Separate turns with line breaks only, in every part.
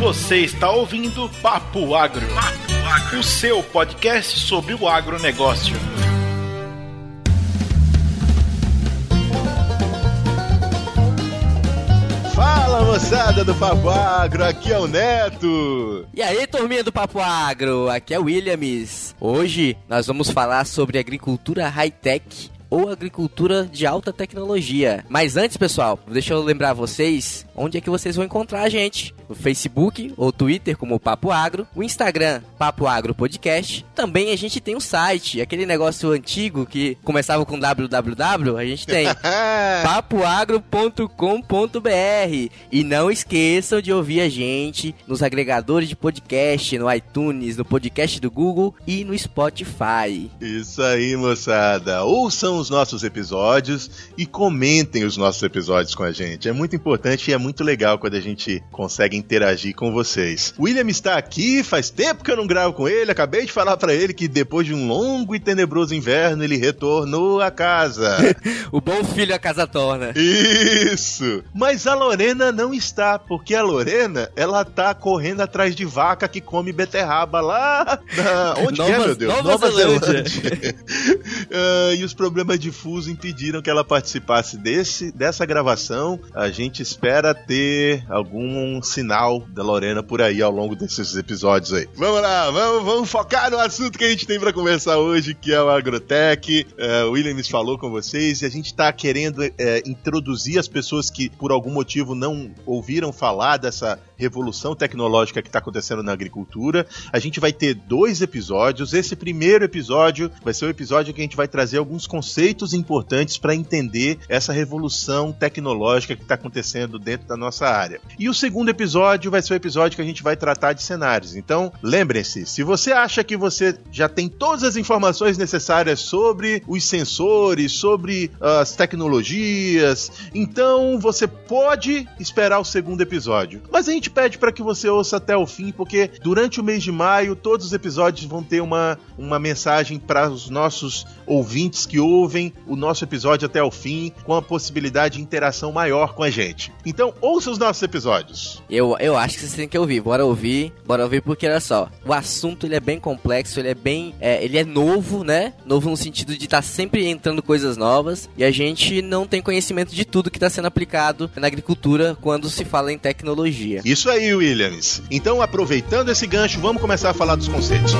Você está ouvindo Papo Agro, Papo Agro, o seu podcast sobre o agronegócio.
Fala moçada do Papo Agro, aqui é o Neto.
E aí, turminha do Papo Agro, aqui é o Williams. Hoje nós vamos falar sobre agricultura high-tech ou agricultura de alta tecnologia. Mas antes, pessoal, deixa eu lembrar vocês onde é que vocês vão encontrar a gente. No Facebook ou Twitter como Papo Agro, o Instagram Papo Agro Podcast. Também a gente tem um site, aquele negócio antigo que começava com www, a gente tem papoagro.com.br. E não esqueçam de ouvir a gente nos agregadores de podcast, no iTunes, no podcast do Google e no Spotify.
Isso aí, moçada. Ouçam os nossos episódios e comentem os nossos episódios com a gente. É muito importante e é muito legal quando a gente consegue interagir com vocês. O William está aqui, faz tempo que eu não gravo com ele. Acabei de falar para ele que depois de um longo e tenebroso inverno ele retornou à casa.
o bom filho a casa torna.
Isso. Mas a Lorena não está, porque a Lorena, ela tá correndo atrás de vaca que come beterraba lá na... onde Nova, é, meu Deus?
Nova, Nova Zelândia. Zelândia.
uh, e os problemas difuso impediram que ela participasse desse, dessa gravação. A gente espera ter algum sinal da Lorena por aí ao longo desses episódios aí. Vamos lá, vamos, vamos focar no assunto que a gente tem para conversar hoje, que é o Agrotech. Uh, o Williams falou com vocês e a gente está querendo uh, introduzir as pessoas que por algum motivo não ouviram falar dessa revolução tecnológica que está acontecendo na agricultura. A gente vai ter dois episódios. Esse primeiro episódio vai ser o episódio que a gente vai trazer alguns conceitos importantes para entender essa revolução tecnológica que está acontecendo dentro da nossa área. E o segundo episódio vai ser o episódio que a gente vai tratar de cenários. Então, lembrem-se, se você acha que você já tem todas as informações necessárias sobre os sensores, sobre as tecnologias, então você pode esperar o segundo episódio. Mas a gente pede para que você ouça até o fim, porque durante o mês de maio todos os episódios vão ter uma, uma mensagem para os nossos ouvintes que ouvem o nosso episódio até o fim, com a possibilidade de interação maior com a gente. Então, ouça os nossos episódios.
Eu, eu acho que vocês têm que ouvir. Bora ouvir, bora ouvir, porque olha só, o assunto ele é bem complexo, ele é bem. É, ele é novo, né? Novo no sentido de estar tá sempre entrando coisas novas e a gente não tem conhecimento de tudo que está sendo aplicado na agricultura quando se fala em tecnologia.
Isso aí, Williams. Então, aproveitando esse gancho, vamos começar a falar dos conceitos.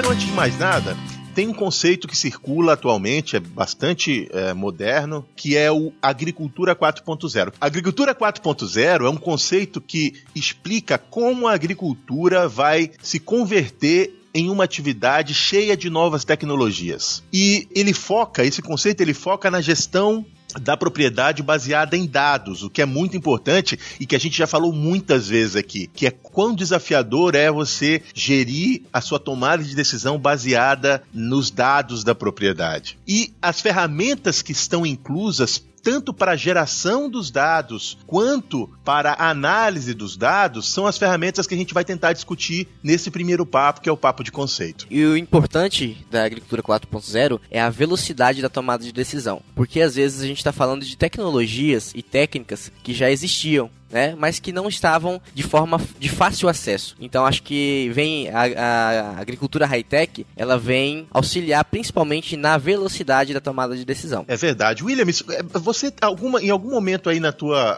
Primeiro, antes de mais nada, tem um conceito que circula atualmente, é bastante é, moderno, que é o agricultura 4.0. Agricultura 4.0 é um conceito que explica como a agricultura vai se converter em uma atividade cheia de novas tecnologias. E ele foca, esse conceito ele foca na gestão da propriedade baseada em dados, o que é muito importante e que a gente já falou muitas vezes aqui, que é quão desafiador é você gerir a sua tomada de decisão baseada nos dados da propriedade. E as ferramentas que estão inclusas tanto para a geração dos dados quanto para a análise dos dados, são as ferramentas que a gente vai tentar discutir nesse primeiro papo, que é o papo de conceito.
E o importante da agricultura 4.0 é a velocidade da tomada de decisão, porque às vezes a gente está falando de tecnologias e técnicas que já existiam né? Mas que não estavam de forma de fácil acesso. Então acho que vem a, a agricultura high-tech, ela vem auxiliar principalmente na velocidade da tomada de decisão.
É verdade. William, é, você alguma, em algum momento aí na tua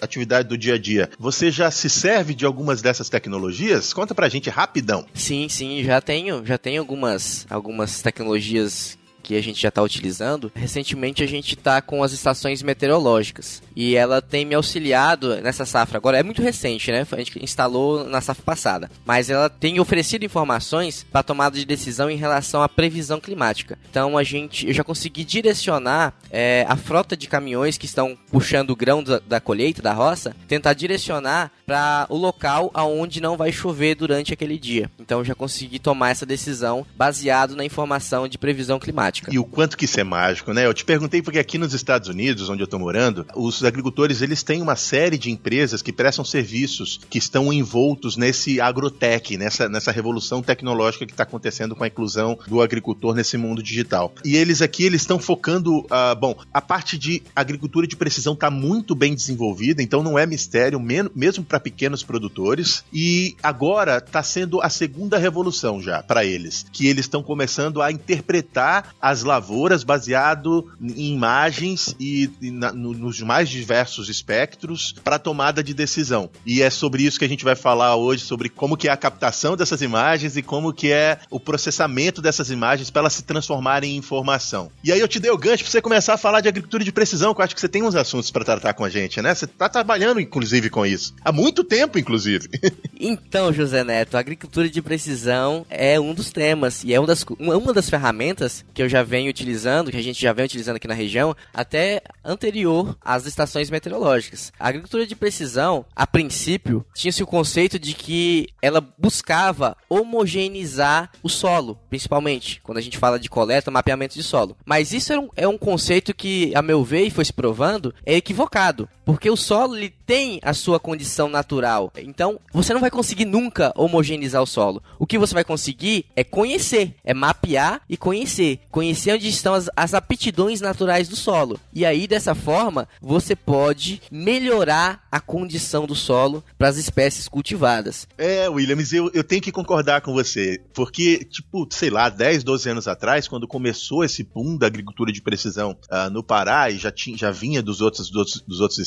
atividade do dia a dia, você já se serve de algumas dessas tecnologias? Conta pra gente rapidão.
Sim, sim, já tenho, já tenho algumas algumas tecnologias que a gente já está utilizando, recentemente a gente está com as estações meteorológicas. E ela tem me auxiliado nessa safra. Agora é muito recente, né? A gente instalou na safra passada. Mas ela tem oferecido informações para tomada de decisão em relação à previsão climática. Então a gente, eu já consegui direcionar é, a frota de caminhões que estão puxando o grão da, da colheita, da roça, tentar direcionar para o local aonde não vai chover durante aquele dia. Então eu já consegui tomar essa decisão baseado na informação de previsão climática. Prática.
E o quanto que isso é mágico, né? Eu te perguntei porque aqui nos Estados Unidos, onde eu tô morando, os agricultores, eles têm uma série de empresas que prestam serviços que estão envoltos nesse agrotech, nessa, nessa revolução tecnológica que está acontecendo com a inclusão do agricultor nesse mundo digital. E eles aqui, eles estão focando, uh, bom, a parte de agricultura de precisão está muito bem desenvolvida, então não é mistério, mesmo para pequenos produtores. E agora está sendo a segunda revolução já para eles, que eles estão começando a interpretar as lavouras baseado em imagens e, e na, no, nos mais diversos espectros para tomada de decisão. E é sobre isso que a gente vai falar hoje, sobre como que é a captação dessas imagens e como que é o processamento dessas imagens para elas se transformarem em informação. E aí eu te dei o gancho para você começar a falar de agricultura de precisão, que eu acho que você tem uns assuntos para tratar com a gente, né? Você está trabalhando, inclusive, com isso. Há muito tempo, inclusive.
então, José Neto, a agricultura de precisão é um dos temas e é uma das, uma das ferramentas que eu já venho utilizando, que a gente já vem utilizando aqui na região, até anterior às estações meteorológicas. A agricultura de precisão, a princípio, tinha-se o conceito de que ela buscava homogeneizar o solo, principalmente quando a gente fala de coleta, mapeamento de solo. Mas isso é um, é um conceito que, a meu ver, e foi se provando, é equivocado. Porque o solo ele tem a sua condição natural. Então, você não vai conseguir nunca homogeneizar o solo. O que você vai conseguir é conhecer, é mapear e conhecer. Conhecer onde estão as, as aptidões naturais do solo. E aí, dessa forma, você pode melhorar a condição do solo para as espécies cultivadas.
É, Williams, eu, eu tenho que concordar com você. Porque, tipo, sei lá, 10, 12 anos atrás, quando começou esse boom da agricultura de precisão uh, no Pará e já, tinha, já vinha dos outros, dos dos outros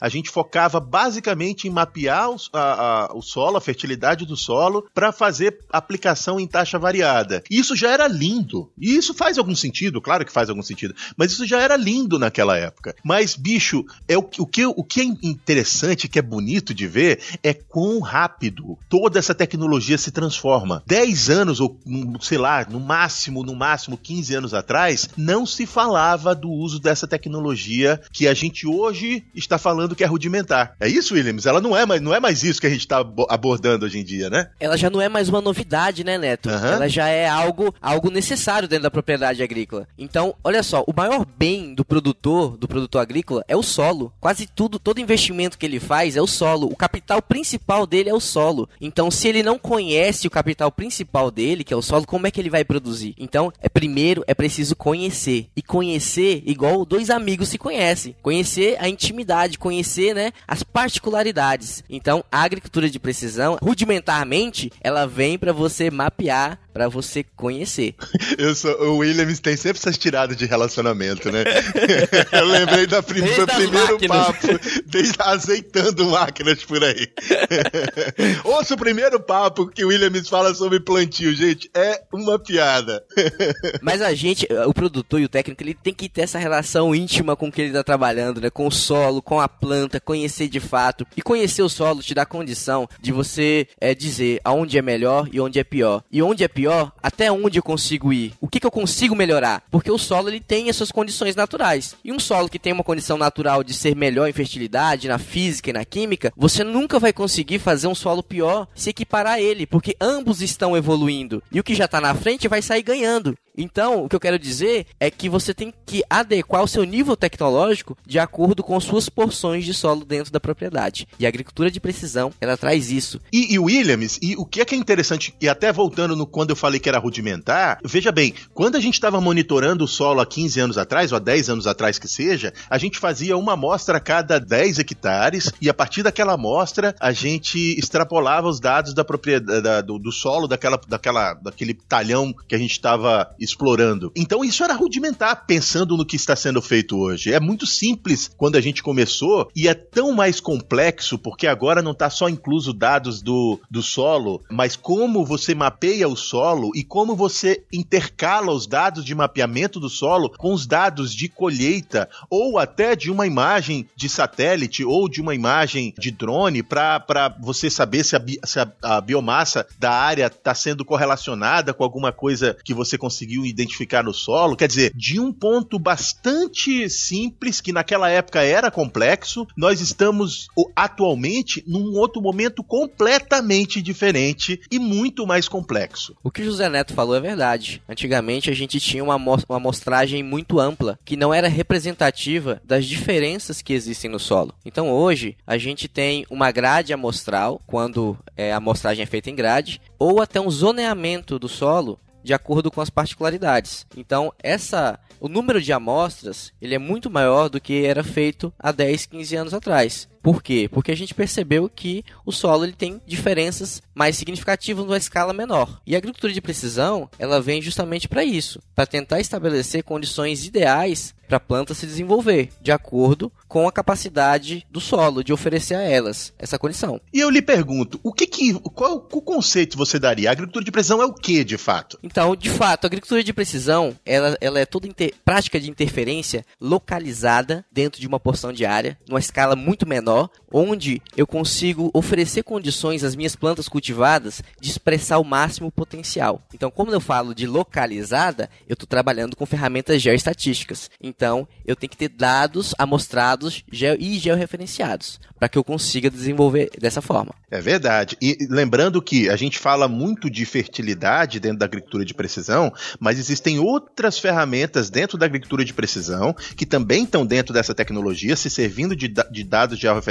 a gente focava basicamente em mapear o, a, a, o solo, a fertilidade do solo, para fazer aplicação em taxa variada. Isso já era lindo. E isso faz algum sentido, claro que faz algum sentido, mas isso já era lindo naquela época. Mas, bicho, é o, o, que, o que é interessante, que é bonito de ver, é quão rápido toda essa tecnologia se transforma. 10 anos, ou sei lá, no máximo, no máximo 15 anos atrás, não se falava do uso dessa tecnologia que a gente hoje está falando que é rudimentar. É isso, Williams? Ela não é mais, não é mais isso que a gente está abordando hoje em dia, né?
Ela já não é mais uma novidade, né, Neto? Uhum. Ela já é algo, algo necessário dentro da propriedade agrícola. Então, olha só, o maior bem do produtor, do produtor agrícola, é o solo. Quase tudo, todo investimento que ele faz é o solo. O capital principal dele é o solo. Então, se ele não conhece o capital principal dele, que é o solo, como é que ele vai produzir? Então, é primeiro é preciso conhecer. E conhecer igual dois amigos se conhecem. Conhecer a intimidade, conhecer, né, as particularidades. Então, a agricultura de precisão, rudimentarmente, ela vem para você mapear para você conhecer.
Eu sou, o Williams tem sempre essas tiradas de relacionamento, né? Eu lembrei da prim do primeiro máquinas. papo, desde azeitando máquinas por aí. Ouça o primeiro papo que o Williams fala sobre plantio, gente, é uma piada.
Mas a gente, o produtor e o técnico, ele tem que ter essa relação íntima com o que ele está trabalhando, né? Com o solo, com a planta, conhecer de fato. E conhecer o solo te dá condição de você é, dizer aonde é melhor e onde é pior. E onde é pior até onde eu consigo ir? O que, que eu consigo melhorar? Porque o solo ele tem as suas condições naturais. E um solo que tem uma condição natural de ser melhor em fertilidade, na física e na química, você nunca vai conseguir fazer um solo pior se equiparar a ele, porque ambos estão evoluindo. E o que já está na frente vai sair ganhando. Então, o que eu quero dizer é que você tem que adequar o seu nível tecnológico de acordo com suas porções de solo dentro da propriedade. E a agricultura de precisão, ela traz isso.
E, e Williams, e o que é que é interessante, e até voltando no quando eu falei que era rudimentar, veja bem, quando a gente estava monitorando o solo há 15 anos atrás, ou há 10 anos atrás que seja, a gente fazia uma amostra a cada 10 hectares, e a partir daquela amostra, a gente extrapolava os dados da propriedade, da, do, do solo, daquela, daquela, daquele talhão que a gente estava explorando. Então isso era rudimentar, pensando no que está sendo feito hoje. É muito simples quando a gente começou e é tão mais complexo porque agora não está só incluso dados do, do solo, mas como você mapeia o solo e como você intercala os dados de mapeamento do solo com os dados de colheita ou até de uma imagem de satélite ou de uma imagem de drone para você saber se a, se a, a biomassa da área está sendo correlacionada com alguma coisa que você conseguiu conseguiu identificar no solo, quer dizer, de um ponto bastante simples, que naquela época era complexo, nós estamos atualmente num outro momento completamente diferente e muito mais complexo.
O que o José Neto falou é verdade. Antigamente a gente tinha uma, uma amostragem muito ampla, que não era representativa das diferenças que existem no solo. Então hoje a gente tem uma grade amostral, quando é, a amostragem é feita em grade, ou até um zoneamento do solo de acordo com as particularidades. Então, essa o número de amostras ele é muito maior do que era feito há 10, 15 anos atrás. Por quê? Porque a gente percebeu que o solo ele tem diferenças mais significativas numa escala menor. E a agricultura de precisão, ela vem justamente para isso, para tentar estabelecer condições ideais para a planta se desenvolver, de acordo com a capacidade do solo de oferecer a elas essa condição.
E eu lhe pergunto, o que que qual o conceito você daria? A agricultura de precisão é o que, de fato?
Então, de fato, a agricultura de precisão, ela, ela é toda prática de interferência localizada dentro de uma porção de área, numa escala muito menor, onde eu consigo oferecer condições às minhas plantas cultivadas de expressar o máximo potencial. Então, como eu falo de localizada, eu estou trabalhando com ferramentas geoestatísticas. Então, eu tenho que ter dados amostrados geo e georreferenciados para que eu consiga desenvolver dessa forma.
É verdade. E lembrando que a gente fala muito de fertilidade dentro da agricultura de precisão, mas existem outras ferramentas dentro da agricultura de precisão que também estão dentro dessa tecnologia, se servindo de, de dados georreferenciados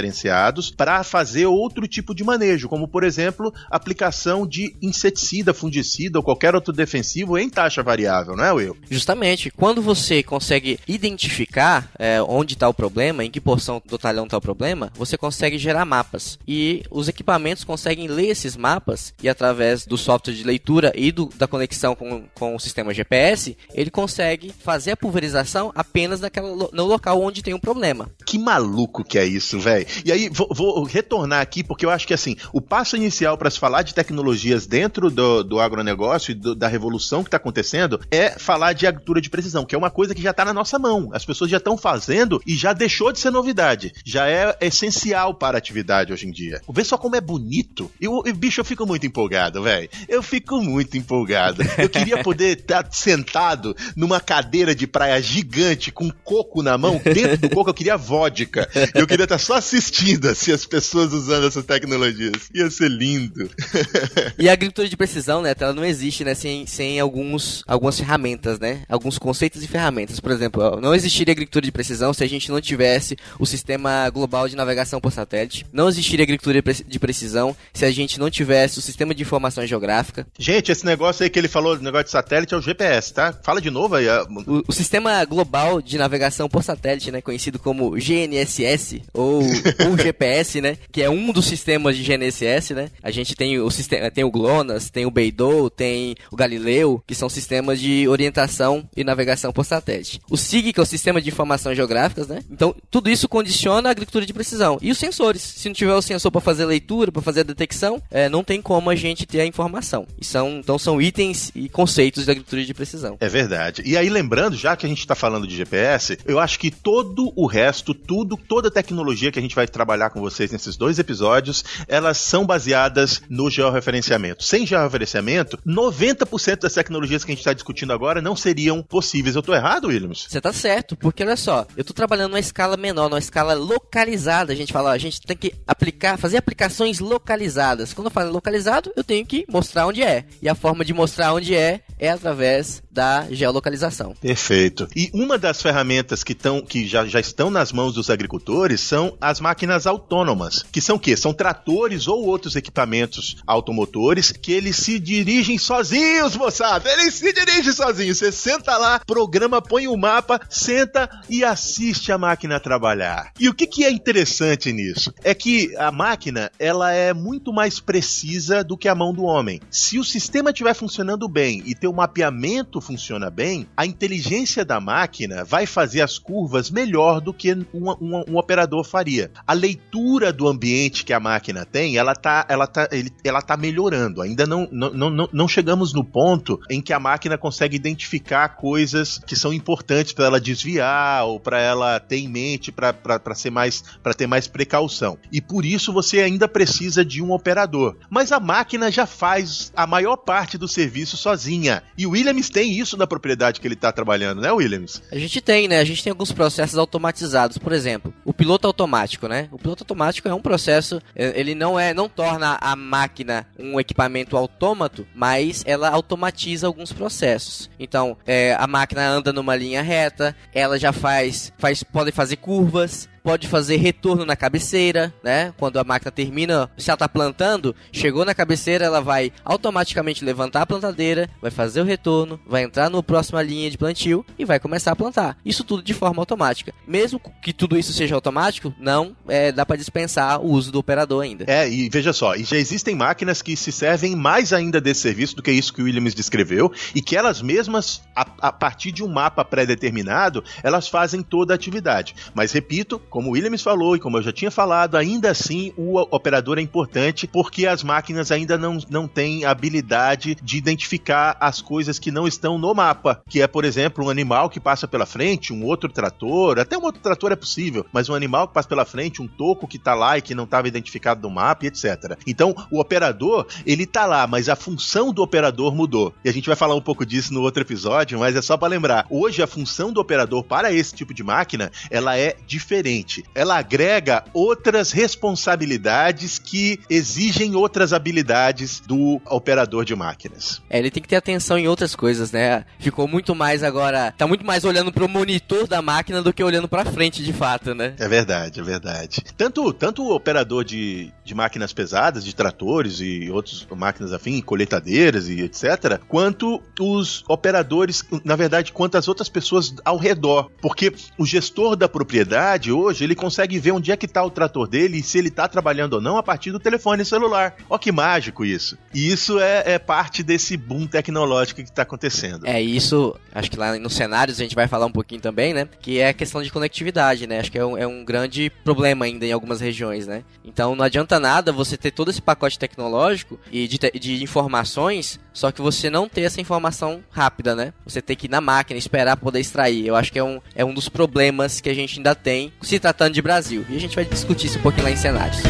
para fazer outro tipo de manejo, como por exemplo, aplicação de inseticida, fungicida ou qualquer outro defensivo em taxa variável, não é, Will?
Justamente. Quando você consegue identificar é, onde está o problema, em que porção do talhão está o problema, você consegue gerar mapas. E os equipamentos conseguem ler esses mapas e através do software de leitura e do, da conexão com, com o sistema GPS, ele consegue fazer a pulverização apenas naquela, no local onde tem um problema.
Que maluco que é isso, velho. E aí, vou, vou, retornar aqui, porque eu acho que assim, o passo inicial para se falar de tecnologias dentro do, do agronegócio e do, da revolução que está acontecendo é falar de agricultura de precisão, que é uma coisa que já está na nossa mão. As pessoas já estão fazendo e já deixou de ser novidade. Já é essencial para a atividade hoje em dia. Vê só como é bonito. Eu, eu bicho, eu fico muito empolgado, velho. Eu fico muito empolgado. Eu queria poder estar tá sentado numa cadeira de praia gigante com coco na mão. Dentro do coco eu queria vodka. Eu queria estar tá só assistindo assim, as pessoas usando essas tecnologias. Ia ser lindo.
e a agricultura de precisão, né, ela não existe, né, sem, sem alguns, algumas ferramentas, né? Alguns conceitos e ferramentas. Por exemplo, não existiria agricultura de precisão se a gente não tivesse o sistema global de navegação por satélite. Não existiria agricultura de precisão se a gente não tivesse o sistema de informação geográfica.
Gente, esse negócio aí que ele falou, negócio de satélite, é o GPS, tá? Fala de novo aí.
O, o sistema global de navegação por satélite, né, conhecido como GNSS ou o GPS, né, que é um dos sistemas de GNSS, né? A gente tem o sistema, tem o GLONASS, tem o Beidou, tem o Galileu, que são sistemas de orientação e navegação por satélite. O SIG, que é o sistema de informação geográficas, né? Então, tudo isso condiciona a agricultura de precisão. E os sensores. Se não tiver o sensor para fazer leitura, para fazer a detecção, é, não tem como a gente ter a informação. E são, então, são itens e conceitos da agricultura de precisão.
É verdade. E aí, lembrando, já que a gente está falando de GPS, eu acho que todo o resto, tudo, toda a tecnologia que a gente vai trabalhar com vocês nesses dois episódios, elas são baseadas no georreferenciamento. Sem georreferenciamento, 90% das tecnologias que a gente está discutindo agora não seriam possíveis. Eu estou errado, Williams?
Você está certo, porque olha só, eu estou trabalhando numa escala menor, numa escala localizada. A gente fala, a gente tem que aplicar, fazer aplicações localizadas. Quando eu falo localizado, eu tenho que mostrar onde é. E a forma de mostrar onde é é através da geolocalização.
Perfeito. E uma das ferramentas que, tão, que já, já estão nas mãos dos agricultores são as máquinas autônomas, que são o quê? São tratores ou outros equipamentos automotores que eles se dirigem sozinhos, moçada. Eles se dirigem sozinhos. Você senta lá, programa, põe o um mapa, senta e assiste a máquina trabalhar. E o que, que é interessante nisso? É que a máquina ela é muito mais precisa do que a mão do homem. Se o sistema estiver funcionando bem e ter o mapeamento funciona bem, a inteligência da máquina vai fazer as curvas melhor do que um, um, um operador faria. A leitura do ambiente que a máquina tem, ela tá, ela tá, ele, ela tá melhorando. Ainda não, não, não, não chegamos no ponto em que a máquina consegue identificar coisas que são importantes para ela desviar ou para ela ter em mente para ser mais para ter mais precaução. E por isso você ainda precisa de um operador. Mas a máquina já faz a maior parte do serviço sozinha. E o Williams tem isso na propriedade que ele está trabalhando, né, Williams?
A gente tem, né? A gente tem alguns processos automatizados. Por exemplo, o piloto automático, né? O piloto automático é um processo, é, ele não é, não torna a máquina um equipamento autômato, mas ela automatiza alguns processos. Então, é, a máquina anda numa linha reta, ela já faz, faz pode fazer curvas, pode fazer retorno na cabeceira, né? Quando a máquina termina, se ela tá plantando, chegou na cabeceira, ela vai automaticamente levantar a plantadeira, vai fazer o retorno, vai entrar na próxima linha de plantio e vai começar a plantar. Isso tudo de forma automática. Mesmo que tudo isso seja automático, não é, dá para dispensar o uso do operador ainda.
É, e veja só, já existem máquinas que se servem mais ainda desse serviço do que isso que o Williams descreveu e que elas mesmas, a, a partir de um mapa pré-determinado, elas fazem toda a atividade. Mas repito, como o Williams falou e como eu já tinha falado, ainda assim o operador é importante porque as máquinas ainda não, não têm habilidade de identificar as coisas que não estão no mapa, que é, por exemplo, um animal que passa pela frente, um outro trator, até um outro trator é possível, mas um animal que passa pela frente, um toco que está lá e que não estava identificado no mapa, etc. Então, o operador, ele está lá, mas a função do operador mudou. E a gente vai falar um pouco disso no outro episódio, mas é só para lembrar. Hoje a função do operador para esse tipo de máquina, ela é diferente diferente. Ela agrega outras responsabilidades que exigem outras habilidades do operador de máquinas.
É, ele tem que ter atenção em outras coisas, né? Ficou muito mais agora, tá muito mais olhando para o monitor da máquina do que olhando para frente de fato, né?
É verdade, é verdade. Tanto, tanto o operador de, de máquinas pesadas, de tratores e outras máquinas afim, colheitadeiras e etc, quanto os operadores, na verdade, quanto as outras pessoas ao redor, porque o gestor da propriedade hoje hoje, ele consegue ver onde é que tá o trator dele e se ele tá trabalhando ou não a partir do telefone celular. Ó que mágico isso. E isso é, é parte desse boom tecnológico que tá acontecendo.
É, isso, acho que lá nos cenários a gente vai falar um pouquinho também, né? Que é a questão de conectividade, né? Acho que é um, é um grande problema ainda em algumas regiões, né? Então não adianta nada você ter todo esse pacote tecnológico e de, de informações, só que você não ter essa informação rápida, né? Você tem que ir na máquina, esperar poder extrair. Eu acho que é um, é um dos problemas que a gente ainda tem se tratando de Brasil. E a gente vai discutir isso um pouquinho lá em cenários.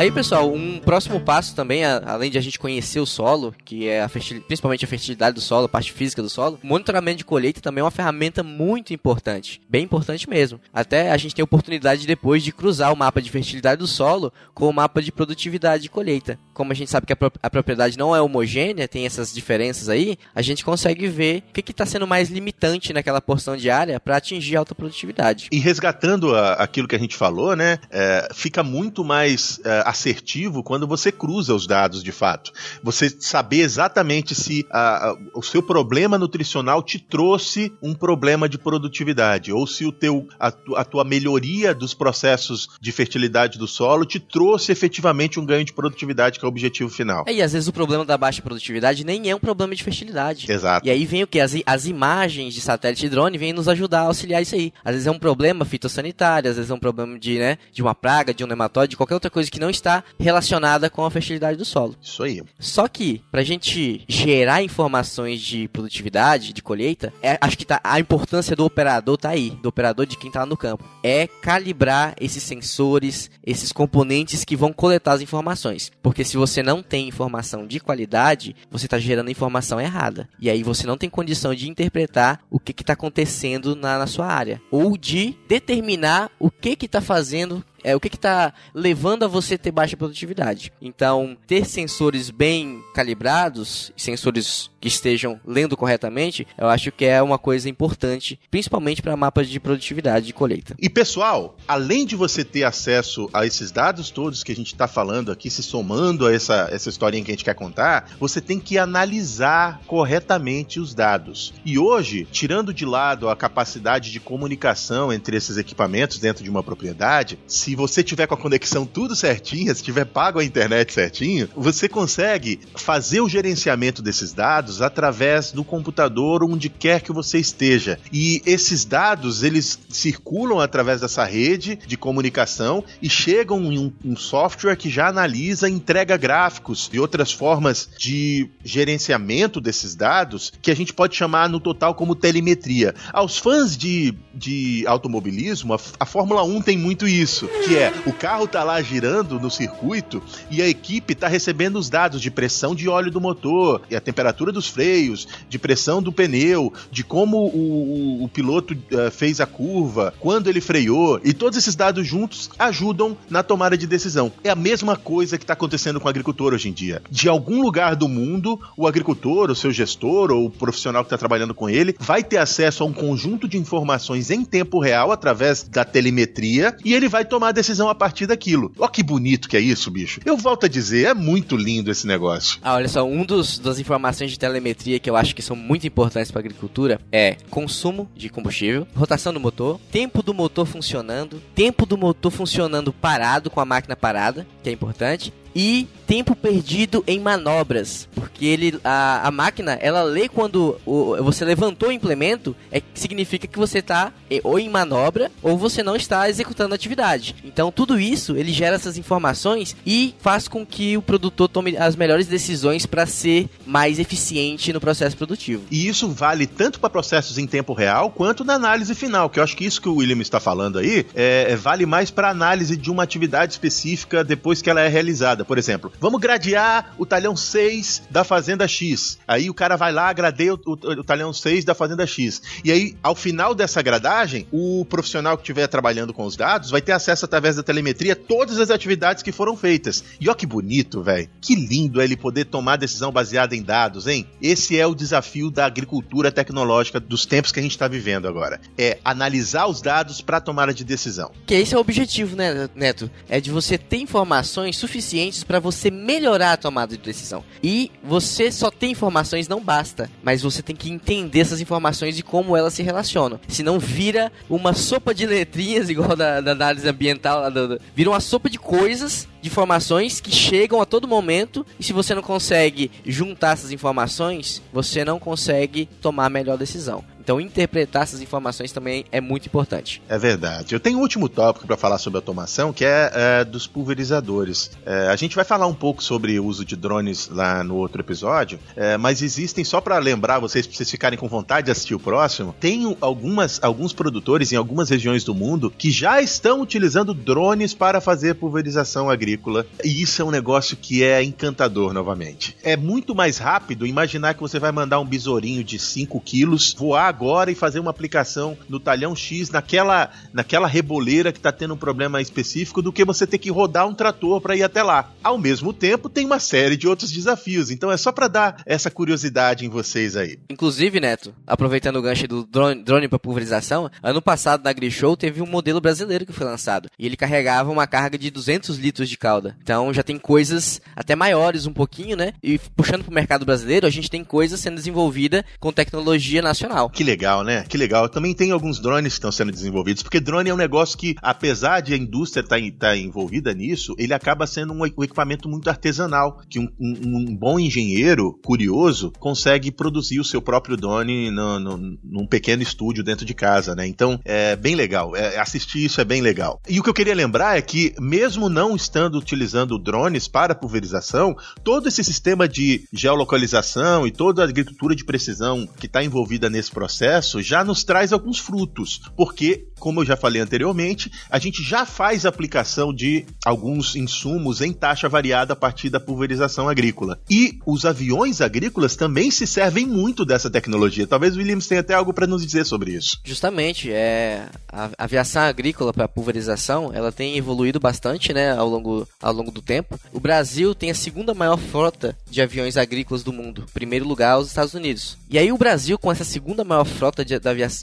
Aí, pessoal, um próximo passo também, além de a gente conhecer o solo, que é a principalmente a fertilidade do solo, a parte física do solo, o monitoramento de colheita também é uma ferramenta muito importante, bem importante mesmo. Até a gente tem a oportunidade depois de cruzar o mapa de fertilidade do solo com o mapa de produtividade de colheita. Como a gente sabe que a, pro a propriedade não é homogênea, tem essas diferenças aí, a gente consegue ver o que está sendo mais limitante naquela porção de área para atingir alta produtividade.
E resgatando a, aquilo que a gente falou, né, é, fica muito mais é, assertivo quando você cruza os dados de fato. Você saber exatamente se a, a, o seu problema nutricional te trouxe um problema de produtividade, ou se o teu, a, a tua melhoria dos processos de fertilidade do solo te trouxe efetivamente um ganho de produtividade, que é o objetivo final.
É, e às vezes o problema da baixa produtividade nem é um problema de fertilidade.
Exato.
E aí vem o que? As, as imagens de satélite e drone vêm nos ajudar a auxiliar isso aí. Às vezes é um problema fitossanitário, às vezes é um problema de, né, de uma praga, de um nematóide, de qualquer outra coisa que não está relacionada com a fertilidade do solo.
Isso aí.
Só que, pra gente gerar informações de produtividade, de colheita, é, acho que tá, a importância do operador tá aí, do operador de quem tá lá no campo. É calibrar esses sensores, esses componentes que vão coletar as informações. Porque se você não tem informação de qualidade, você está gerando informação errada. E aí você não tem condição de interpretar o que está acontecendo na, na, sua área. Ou de determinar o que está fazendo é o que está levando a você ter baixa produtividade. Então, ter sensores bem calibrados, sensores que estejam lendo corretamente, eu acho que é uma coisa importante, principalmente para mapas de produtividade de colheita.
E pessoal, além de você ter acesso a esses dados todos que a gente está falando aqui, se somando a essa, essa historinha que a gente quer contar, você tem que analisar corretamente os dados. E hoje, tirando de lado a capacidade de comunicação entre esses equipamentos dentro de uma propriedade, se se você tiver com a conexão tudo certinha, se tiver pago a internet certinho, você consegue fazer o gerenciamento desses dados através do computador onde quer que você esteja. E esses dados, eles circulam através dessa rede de comunicação e chegam em um, um software que já analisa entrega gráficos e outras formas de gerenciamento desses dados que a gente pode chamar no total como telemetria. Aos fãs de, de automobilismo, a, a Fórmula 1 tem muito isso Que é, o carro tá lá girando no circuito e a equipe tá recebendo os dados de pressão de óleo do motor, e a temperatura dos freios, de pressão do pneu, de como o, o, o piloto uh, fez a curva, quando ele freou, e todos esses dados juntos ajudam na tomada de decisão. É a mesma coisa que está acontecendo com o agricultor hoje em dia. De algum lugar do mundo, o agricultor, o seu gestor ou o profissional que está trabalhando com ele vai ter acesso a um conjunto de informações em tempo real através da telemetria e ele vai tomar a decisão a partir daquilo. Ó que bonito que é isso, bicho. Eu volto a dizer, é muito lindo esse negócio.
Ah, olha só, um dos das informações de telemetria que eu acho que são muito importantes para agricultura é consumo de combustível, rotação do motor, tempo do motor funcionando, tempo do motor funcionando parado com a máquina parada, que é importante, e tempo perdido em manobras, porque ele a, a máquina ela lê quando o, você levantou o implemento, é significa que você está ou em manobra ou você não está executando a atividade. Então tudo isso ele gera essas informações e faz com que o produtor tome as melhores decisões para ser mais eficiente no processo produtivo.
E isso vale tanto para processos em tempo real quanto na análise final, que eu acho que isso que o William está falando aí é, vale mais para análise de uma atividade específica depois que ela é realizada. Por exemplo, Vamos gradear o talhão 6 da Fazenda X. Aí o cara vai lá, gradeia o, o, o talhão 6 da Fazenda X. E aí, ao final dessa gradagem, o profissional que estiver trabalhando com os dados vai ter acesso através da telemetria a todas as atividades que foram feitas. E ó que bonito, velho. Que lindo é ele poder tomar decisão baseada em dados, hein? Esse é o desafio da agricultura tecnológica dos tempos que a gente está vivendo agora. É analisar os dados para tomada de decisão.
Que esse é o objetivo, né, Neto? É de você ter informações suficientes para você melhorar a tomada de decisão. E você só tem informações não basta, mas você tem que entender essas informações e como elas se relacionam. Senão vira uma sopa de letrinhas, igual da, da análise ambiental, do, do, vira uma sopa de coisas de informações que chegam a todo momento e se você não consegue juntar essas informações, você não consegue tomar a melhor decisão. Então, interpretar essas informações também é muito importante.
É verdade. Eu tenho um último tópico para falar sobre automação, que é, é dos pulverizadores. É, a gente vai falar um pouco sobre o uso de drones lá no outro episódio, é, mas existem, só para lembrar vocês, para vocês ficarem com vontade de assistir o próximo, tem algumas, alguns produtores em algumas regiões do mundo que já estão utilizando drones para fazer pulverização agrícola. E isso é um negócio que é encantador novamente. É muito mais rápido imaginar que você vai mandar um besourinho de 5 quilos voar agora e fazer uma aplicação no talhão X naquela, naquela reboleira que está tendo um problema específico do que você ter que rodar um trator para ir até lá. Ao mesmo tempo, tem uma série de outros desafios. Então é só para dar essa curiosidade em vocês aí.
Inclusive, Neto, aproveitando o gancho do drone, drone para pulverização, ano passado na Grishow teve um modelo brasileiro que foi lançado e ele carregava uma carga de 200 litros de calda. Então já tem coisas até maiores um pouquinho, né? E puxando para o mercado brasileiro, a gente tem coisas sendo desenvolvida com tecnologia nacional.
Que legal, né? Que legal. Também tem alguns drones que estão sendo desenvolvidos, porque drone é um negócio que, apesar de a indústria estar tá, tá envolvida nisso, ele acaba sendo um, equipamento muito artesanal, que um, um, um, bom engenheiro curioso consegue produzir o seu próprio drone no, no, num pequeno estúdio dentro de casa, né? Então, é bem legal. É, assistir isso é bem legal. E o que eu queria lembrar é que, mesmo não estando utilizando drones para pulverização, todo esse sistema de geolocalização e toda a agricultura de precisão que está envolvida nesse processo processo já nos traz alguns frutos, porque, como eu já falei anteriormente, a gente já faz aplicação de alguns insumos em taxa variada a partir da pulverização agrícola. E os aviões agrícolas também se servem muito dessa tecnologia. Talvez o Williams tenha até algo para nos dizer sobre isso.
Justamente, é a aviação agrícola para pulverização, ela tem evoluído bastante, né, ao longo, ao longo do tempo. O Brasil tem a segunda maior frota de aviões agrícolas do mundo. Primeiro lugar, os Estados Unidos. E aí o Brasil com essa segunda maior frota de,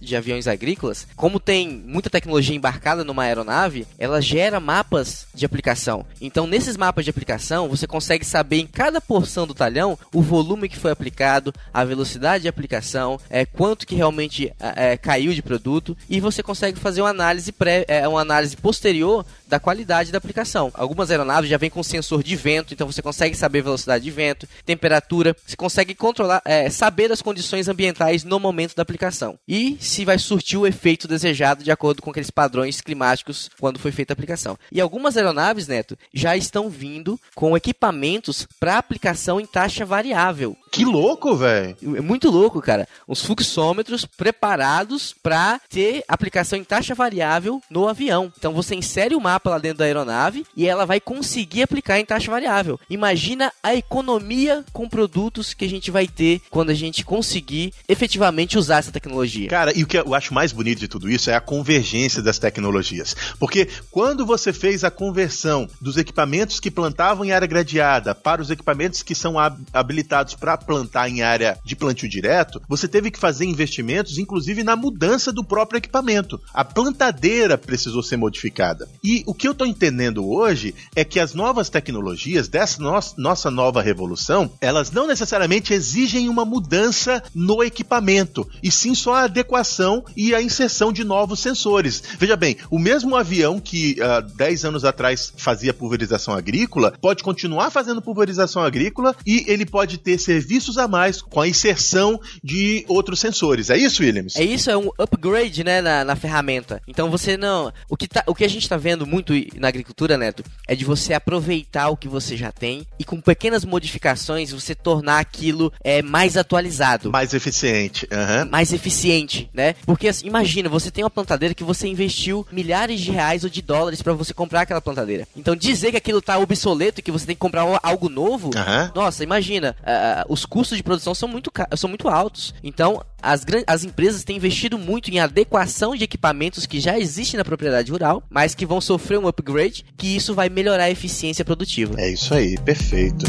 de aviões agrícolas, como tem muita tecnologia embarcada numa aeronave, ela gera mapas de aplicação. Então, nesses mapas de aplicação, você consegue saber em cada porção do talhão o volume que foi aplicado, a velocidade de aplicação, é, quanto que realmente é, é caiu de produto, e você consegue fazer uma análise, pré, é, uma análise posterior da qualidade da aplicação. Algumas aeronaves já vêm com sensor de vento, então você consegue saber velocidade de vento, temperatura, você consegue controlar, é, saber as condições ambientais no momento da aplicação. E se vai surtir o efeito desejado de acordo com aqueles padrões climáticos quando foi feita a aplicação. E algumas aeronaves, Neto, já estão vindo com equipamentos para aplicação em taxa variável.
Que louco, velho.
É muito louco, cara. Uns fluxômetros preparados para ter aplicação em taxa variável no avião. Então você insere o mapa lá dentro da aeronave e ela vai conseguir aplicar em taxa variável. Imagina a economia com produtos que a gente vai ter quando a gente conseguir efetivamente usar essa tecnologia.
Cara, e o que eu acho mais bonito de tudo isso é a convergência das tecnologias. Porque quando você fez a conversão dos equipamentos que plantavam em área gradeada para os equipamentos que são habilitados para plantar em área de plantio direto, você teve que fazer investimentos, inclusive na mudança do próprio equipamento. A plantadeira precisou ser modificada. E o que eu estou entendendo hoje é que as novas tecnologias dessa no nossa nova revolução, elas não necessariamente exigem uma mudança no equipamento, e sim só a adequação e a inserção de novos sensores. Veja bem, o mesmo avião que uh, ah, 10 anos atrás fazia pulverização agrícola pode continuar fazendo pulverização agrícola e ele pode ter serviços a mais com a inserção de outros sensores. É isso, Williams?
É isso, é um upgrade né, na, na ferramenta. Então você não. O que, tá, o que a gente está vendo muito na agricultura, Neto, é de você aproveitar o que você já tem e com pequenas modificações você tornar aquilo é, mais atualizado.
Mais eficiente. Uhum.
Mais eficiente, né? Porque assim, imagina, você tem uma plantadeira que você investiu milhares de reais ou de dólares para você comprar aquela plantadeira. Então dizer que aquilo tá obsoleto e que você tem que comprar algo novo, uhum. nossa, imagina, uh, os custos de produção são muito, são muito altos. Então, as, as empresas têm investido muito em adequação de equipamentos que já existem na propriedade rural, mas que vão sofrer um upgrade, que isso vai melhorar a eficiência produtiva.
É isso aí, perfeito.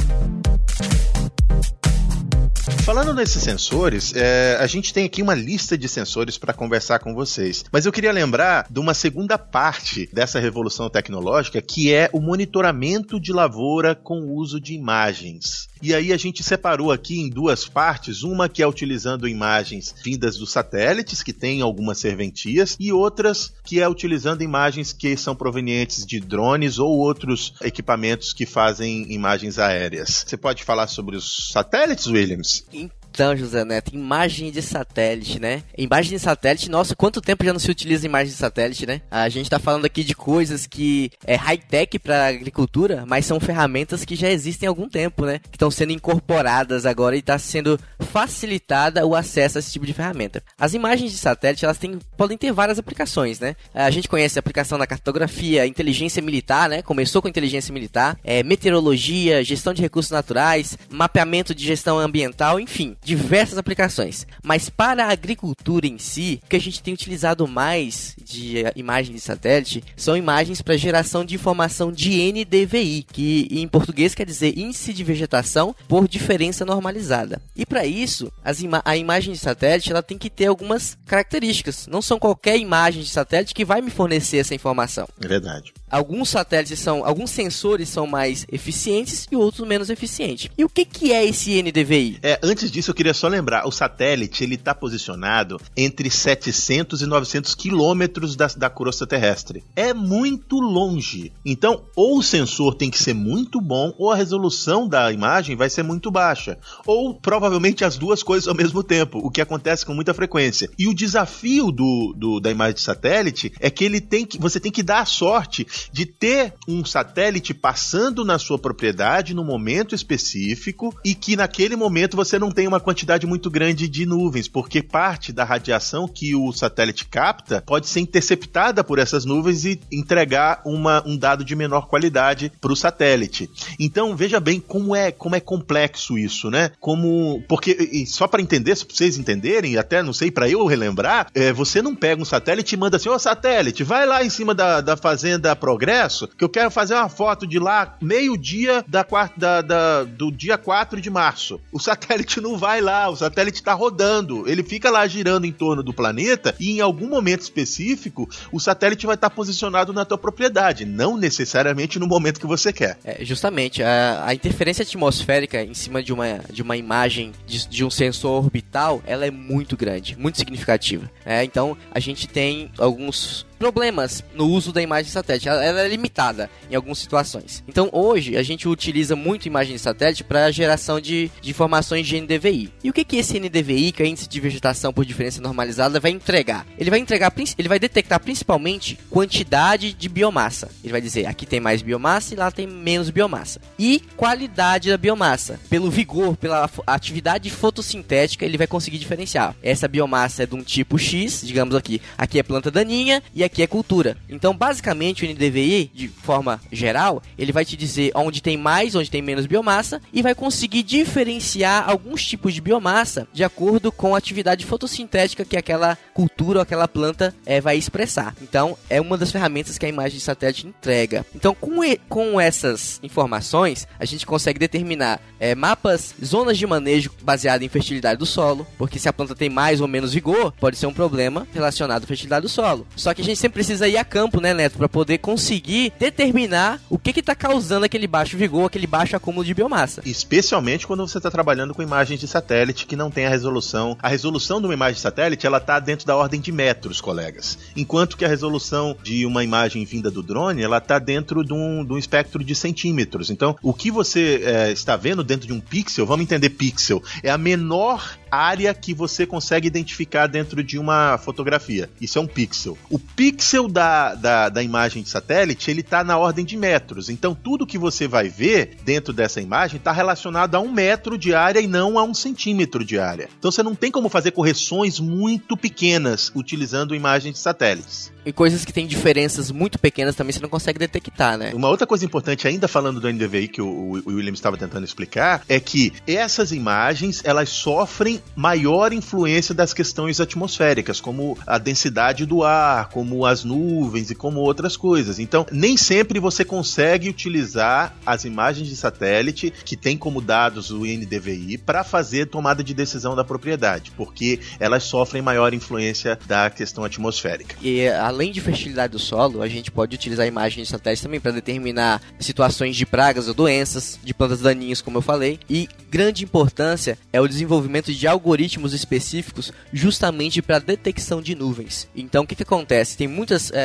Falando nesses sensores, é, a gente tem aqui uma lista de sensores para conversar com vocês. Mas eu queria lembrar de uma segunda parte dessa revolução tecnológica, que é o monitoramento de lavoura com o uso de imagens. E aí a gente separou aqui em duas partes, uma que é utilizando imagens vindas dos satélites, que tem algumas serventias, e outras que é utilizando imagens que são provenientes de drones ou outros equipamentos que fazem imagens aéreas. Você pode falar sobre os satélites, Williams?
Então, José Neto, imagem de satélite, né? Imagem de satélite, nossa, quanto tempo já não se utiliza imagem de satélite, né? A gente tá falando aqui de coisas que é high-tech para agricultura, mas são ferramentas que já existem há algum tempo, né? Que estão sendo incorporadas agora e está sendo facilitada o acesso a esse tipo de ferramenta. As imagens de satélite, elas têm, podem ter várias aplicações, né? A gente conhece a aplicação na cartografia, inteligência militar, né? Começou com inteligência militar, é, meteorologia, gestão de recursos naturais, mapeamento de gestão ambiental, enfim diversas aplicações. Mas para a agricultura em si, o que a gente tem utilizado mais de imagem de satélite são imagens para geração de informação de NDVI, que em português quer dizer índice de vegetação por diferença normalizada. E para isso, ima a imagem de satélite ela tem que ter algumas características. Não são qualquer imagem de satélite que vai me fornecer essa informação.
É verdade.
Alguns satélites são, alguns sensores são mais eficientes e outros menos eficientes. E o que, que é esse NDVI?
É, antes disso eu queria só lembrar, o satélite ele está posicionado entre 700 e 900 quilômetros da, da crosta terrestre. É muito longe. Então, ou o sensor tem que ser muito bom, ou a resolução da imagem vai ser muito baixa, ou provavelmente as duas coisas ao mesmo tempo, o que acontece com muita frequência. E o desafio do, do da imagem de satélite é que ele tem que, você tem que dar a sorte de ter um satélite passando na sua propriedade no momento específico e que naquele momento você não tem uma quantidade muito grande de nuvens, porque parte da radiação que o satélite capta pode ser interceptada por essas nuvens e entregar uma, um dado de menor qualidade para o satélite. Então veja bem como é como é complexo isso, né? Como porque só para entender, para vocês entenderem, até não sei para eu relembrar, é, você não pega um satélite e manda assim, ô oh, satélite, vai lá em cima da, da fazenda Progresso, que eu quero fazer uma foto de lá meio-dia da, da, da, do dia 4 de março. O satélite não vai lá, o satélite está rodando, ele fica lá girando em torno do planeta e em algum momento específico o satélite vai estar tá posicionado na tua propriedade, não necessariamente no momento que você quer.
É, justamente, a, a, interferência atmosférica em cima de uma, de uma imagem de, de um sensor orbital, ela é muito grande, muito significativa. É, então a gente tem alguns problemas no uso da imagem satélite. Ela, é limitada em algumas situações. Então hoje a gente utiliza muito imagem satélite para geração de, de informações de NDVI. E o que, que esse NDVI, que é índice de vegetação por diferença normalizada, vai entregar? Ele vai entregar, ele vai detectar principalmente quantidade de biomassa. Ele vai dizer aqui tem mais biomassa e lá tem menos biomassa. E qualidade da biomassa. Pelo vigor, pela atividade fotossintética, ele vai conseguir diferenciar. Essa biomassa é de um tipo X, digamos aqui. Aqui é planta daninha e aqui é cultura. Então, basicamente, o NDVI, de forma geral, ele vai te dizer onde tem mais, onde tem menos biomassa e vai conseguir diferenciar alguns tipos de biomassa de acordo com a atividade fotossintética que aquela cultura ou aquela planta é, vai expressar. Então, é uma das ferramentas que a imagem de satélite entrega. Então, com, e, com essas informações, a gente consegue determinar é, mapas, zonas de manejo baseado em fertilidade do solo, porque se a planta tem mais ou menos vigor, pode ser um problema relacionado à fertilidade do solo. Só que a gente sempre precisa ir a campo, né, Neto, para poder conseguir determinar o que está causando aquele baixo vigor, aquele baixo acúmulo de biomassa.
Especialmente quando você está trabalhando com imagens de satélite que não tem a resolução. A resolução de uma imagem de satélite ela está dentro da ordem de metros, colegas, enquanto que a resolução de uma imagem vinda do drone ela está dentro de um, de um espectro de centímetros. Então, o que você é, está vendo dentro de um pixel, vamos entender pixel, é a menor área que você consegue identificar dentro de uma fotografia. Isso é um pixel. O pixel da, da, da imagem de satélite, ele está na ordem de metros. Então, tudo que você vai ver dentro dessa imagem está relacionado a um metro de área e não a um centímetro de área. Então, você não tem como fazer correções muito pequenas utilizando imagens de satélites.
E coisas que têm diferenças muito pequenas também você não consegue detectar, né?
Uma outra coisa importante, ainda falando do NDVI que o, o William estava tentando explicar, é que essas imagens elas sofrem maior influência das questões atmosféricas, como a densidade do ar, como as nuvens e como outras coisas. Então, nem sempre você consegue utilizar as imagens de satélite que tem como dados o NDVI para fazer tomada de decisão da propriedade, porque elas sofrem maior influência da questão atmosférica.
E além de fertilidade do solo, a gente pode utilizar imagens de satélite também para determinar situações de pragas ou doenças, de plantas daninhas, como eu falei. E grande importância é o desenvolvimento de algoritmos específicos justamente para detecção de nuvens. Então, o que, que acontece? Tem muitas. É,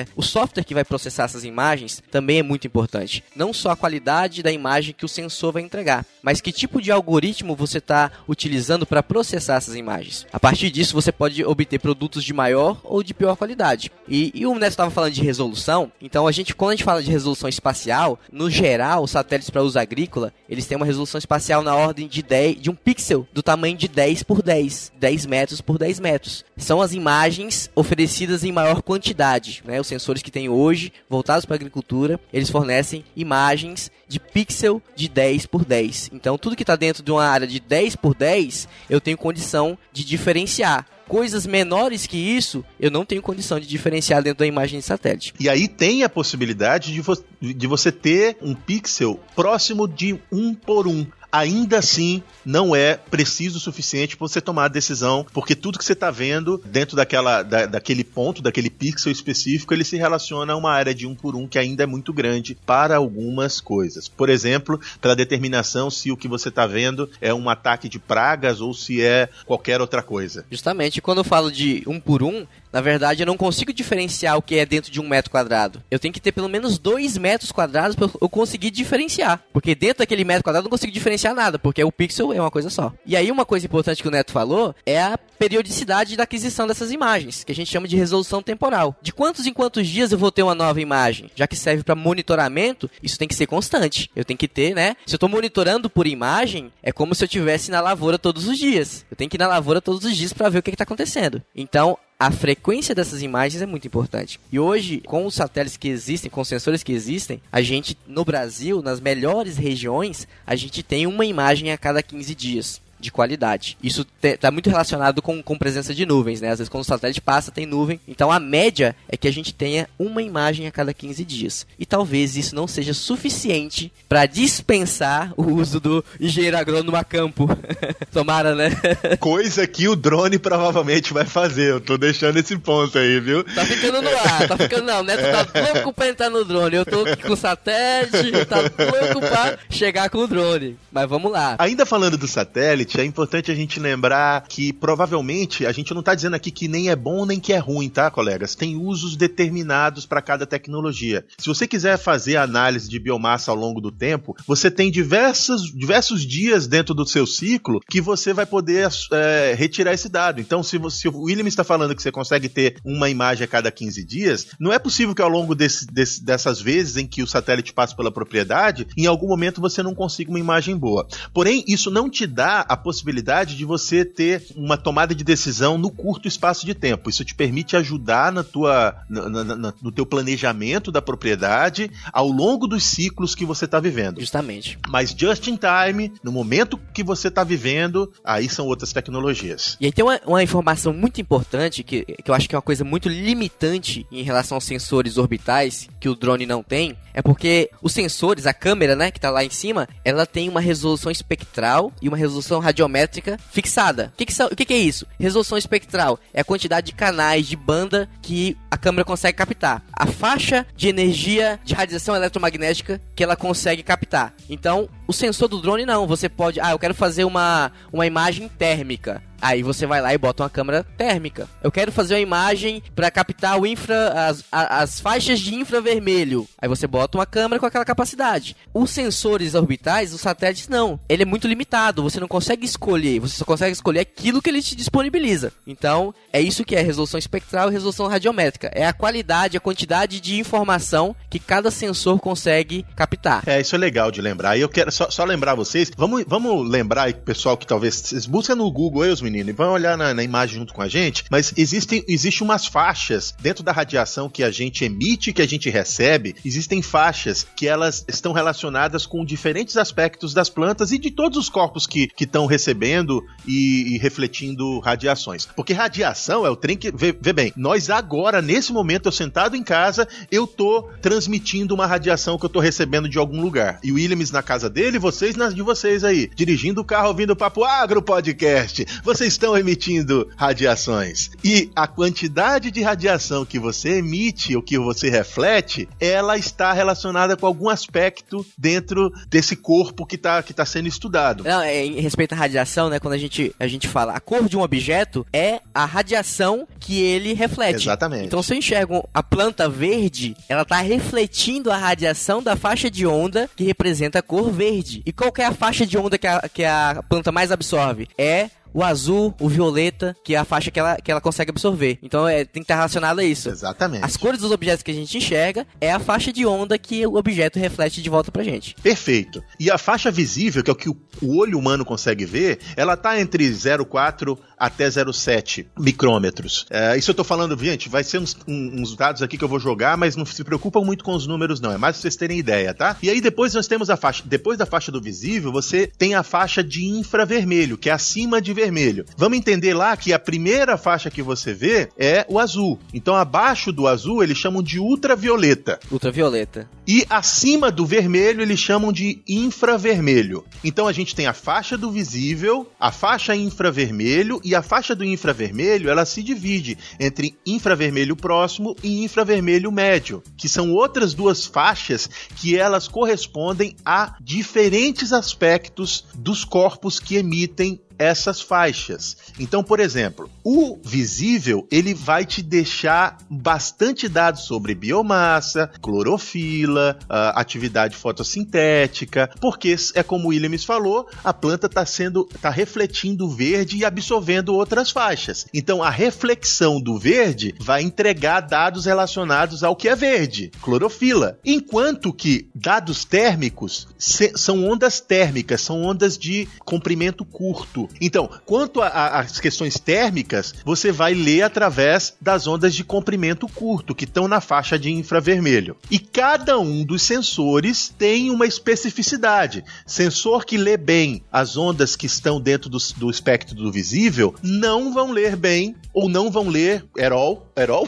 é, o software que vai processar essas imagens também é muito importante. Não só a qualidade da imagem que o sensor vai entregar, mas que tipo de algoritmo você está utilizando para processar essas imagens. A partir disso, você pode obter produtos de maior ou de pior qualidade. E, e o Neto estava falando de resolução, então a gente, quando a gente fala de resolução espacial, no geral, os satélites para uso agrícola, eles têm uma resolução espacial na ordem de 10, de um pixel do tamanho de 10 por 10, 10 metros por 10 metros. São as imagens oferecidas em maior quantidade, né? Os sensores que tem hoje, voltados para a agricultura, eles fornecem imagens de pixel de 10 por 10. Então, tudo que está dentro de uma área de 10 por 10, eu tenho condição de diferenciar coisas menores que isso, eu não tenho condição de diferenciar dentro da imagem de satélite.
E aí tem a possibilidade de, vo de você ter um pixel próximo de um por um ainda assim não é preciso o suficiente para você tomar a decisão, porque tudo que você está vendo dentro daquela, da, daquele ponto, daquele pixel específico, ele se relaciona a uma área de um por um que ainda é muito grande para algumas coisas. Por exemplo, para determinação se o que você está vendo é um ataque de pragas ou se é qualquer outra coisa.
Justamente, quando eu falo de um por um, na verdade, eu não consigo diferenciar o que é dentro de um metro quadrado. Eu tenho que ter pelo menos dois metros quadrados para eu conseguir diferenciar. Porque dentro daquele metro quadrado eu não consigo diferenciar nada, porque o pixel é uma coisa só. E aí, uma coisa importante que o Neto falou é a periodicidade da aquisição dessas imagens, que a gente chama de resolução temporal. De quantos em quantos dias eu vou ter uma nova imagem? Já que serve para monitoramento, isso tem que ser constante. Eu tenho que ter, né? Se eu estou monitorando por imagem, é como se eu estivesse na lavoura todos os dias. Eu tenho que ir na lavoura todos os dias para ver o que está acontecendo. Então, a frequência dessas imagens é muito importante. E hoje, com os satélites que existem, com os sensores que existem, a gente, no Brasil, nas melhores regiões, a gente tem uma imagem a cada 15 dias de qualidade. Isso está muito relacionado com, com presença de nuvens, né? Às vezes quando o satélite passa tem nuvem. Então a média é que a gente tenha uma imagem a cada 15 dias. E talvez isso não seja suficiente para dispensar o uso do engenheiro agrônomo a campo. Tomara, né?
Coisa que o drone provavelmente vai fazer. Eu tô deixando esse ponto aí, viu?
Tá ficando no ar, tá ficando não, né? Tu tá louco pra entrar no drone. Eu tô com o satélite, tá louco pra chegar com o drone. Mas vamos lá.
Ainda falando do satélite, importante, é importante a gente lembrar que provavelmente a gente não está dizendo aqui que nem é bom nem que é ruim, tá, colegas? Tem usos determinados para cada tecnologia. Se você quiser fazer análise de biomassa ao longo do tempo, você tem diversos, diversos dias dentro do seu ciclo que você vai poder é, retirar esse dado. Então, se, você, se o William está falando que você consegue ter uma imagem a cada 15 dias, não é possível que ao longo desse, desse, dessas vezes em que o satélite passa pela propriedade, em algum momento você não consiga uma imagem boa. Porém, isso não te dá a possibilidade de você ter uma tomada de decisão no curto espaço de tempo. Isso te permite ajudar na tua, na, na, no teu planejamento da propriedade ao longo dos ciclos que você está vivendo.
Justamente.
Mas just in time, no momento que você está vivendo, aí são outras tecnologias.
E aí tem uma, uma informação muito importante que, que eu acho que é uma coisa muito limitante em relação aos sensores orbitais que o drone não tem, é porque os sensores, a câmera, né, que tá lá em cima, ela tem uma resolução espectral e uma resolução radiométrica fixada. O que, que, o que, que é isso? Resolução espectral é a quantidade de canais de banda que a câmera consegue captar. A faixa de energia de radiação eletromagnética que ela consegue captar. Então, o sensor do drone não. Você pode, ah, eu quero fazer uma, uma imagem térmica. Aí você vai lá e bota uma câmera térmica. Eu quero fazer uma imagem para captar o infra, as, as faixas de infravermelho. Aí você bota uma câmera com aquela capacidade. Os sensores orbitais, os satélites, não. Ele é muito limitado. Você não consegue escolher. Você só consegue escolher aquilo que ele te disponibiliza. Então, é isso que é resolução espectral e resolução radiométrica. É a qualidade, a quantidade de informação que cada sensor consegue captar.
É, isso é legal de lembrar. E eu quero só, só lembrar vocês. Vamos, vamos lembrar aí, pessoal, que talvez. Vocês buscam no Google aí os menino, e vão olhar na, na, imagem junto com a gente, mas existem existe umas faixas dentro da radiação que a gente emite, que a gente recebe, existem faixas que elas estão relacionadas com diferentes aspectos das plantas e de todos os corpos que estão recebendo e, e, refletindo radiações. Porque radiação é o trem que. Vê, vê, bem, nós agora, nesse momento, eu sentado em casa, eu tô transmitindo uma radiação que eu tô recebendo de algum lugar. E o Williams na casa dele, vocês nas de vocês aí, dirigindo o carro ouvindo o Papo Agro Podcast. Você vocês estão emitindo radiações. E a quantidade de radiação que você emite, ou que você reflete, ela está relacionada com algum aspecto dentro desse corpo que está que tá sendo estudado.
Não, é, em respeito à radiação, né, quando a gente, a gente fala a cor de um objeto é a radiação que ele reflete.
Exatamente.
Então, se eu enxergo a planta verde, ela está refletindo a radiação da faixa de onda que representa a cor verde. E qual é a faixa de onda que a, que a planta mais absorve? É o azul, o violeta, que é a faixa que ela, que ela consegue absorver. Então é, tem que estar relacionado a isso.
Exatamente.
As cores dos objetos que a gente enxerga é a faixa de onda que o objeto reflete de volta pra gente.
Perfeito. E a faixa visível, que é o que o olho humano consegue ver, ela tá entre 0,4 até 0,7 micrômetros. É, isso eu tô falando, gente, vai ser uns, uns, dados aqui que eu vou jogar, mas não se preocupam muito com os números, não. É mais pra vocês terem ideia, tá? E aí depois nós temos a faixa. Depois da faixa do visível, você tem a faixa de infravermelho, que é acima de vermelho. Vamos entender lá que a primeira faixa que você vê é o azul. Então, abaixo do azul, eles chamam de ultravioleta.
Ultravioleta.
E acima do vermelho, eles chamam de infravermelho. Então, a gente tem a faixa do visível, a faixa infravermelho e a faixa do infravermelho, ela se divide entre infravermelho próximo e infravermelho médio, que são outras duas faixas que elas correspondem a diferentes aspectos dos corpos que emitem essas faixas. Então, por exemplo, o visível ele vai te deixar bastante dados sobre biomassa, clorofila, atividade fotossintética, porque é como o Williams falou, a planta está sendo, está refletindo verde e absorvendo outras faixas. Então, a reflexão do verde vai entregar dados relacionados ao que é verde, clorofila. Enquanto que dados térmicos são ondas térmicas, são ondas de comprimento curto. Então, quanto às questões térmicas, você vai ler através das ondas de comprimento curto, que estão na faixa de infravermelho. E cada um dos sensores tem uma especificidade. Sensor que lê bem as ondas que estão dentro do, do espectro do visível não vão ler bem ou não vão ler at all. At all?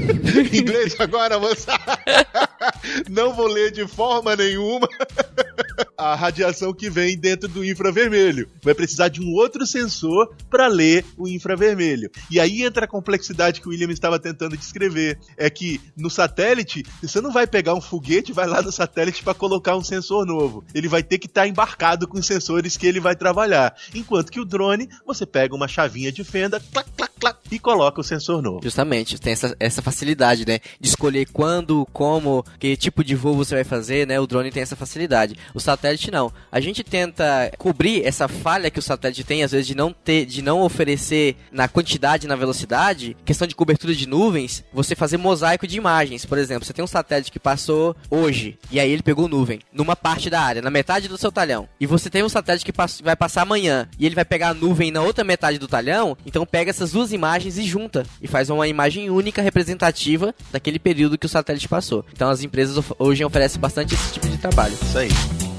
Inglês agora, moça. não vou ler de forma nenhuma a radiação que vem dentro do infravermelho. Vai precisar de um outro sensor para ler o infravermelho. E aí entra a complexidade que o William estava tentando descrever. É que no satélite, você não vai pegar um foguete, vai lá no satélite para colocar um sensor novo. Ele vai ter que estar tá embarcado com os sensores que ele vai trabalhar. Enquanto que o drone, você pega uma chavinha de fenda, clac, clac, clac, e coloca o sensor novo.
Justamente, tem essa, essa facilidade, né? De escolher quando, como, que tipo de voo você vai fazer, né? O drone tem essa facilidade. O satélite não. A gente tenta cobrir essa falha que o satélite tem, às vezes, de não ter, de não oferecer na quantidade na velocidade, questão de cobertura de nuvens, você fazer mosaico de imagens. Por exemplo, você tem um satélite que passou hoje, e aí ele pegou nuvem, numa parte da área, na metade do seu talhão. E você tem um satélite que vai passar amanhã, e ele vai pegar a nuvem na outra metade do talhão, então pega essas duas imagens e junta, e faz uma imagem única representativa daquele período que o satélite passou. Então as empresas hoje oferecem bastante esse tipo de trabalho.
Isso aí.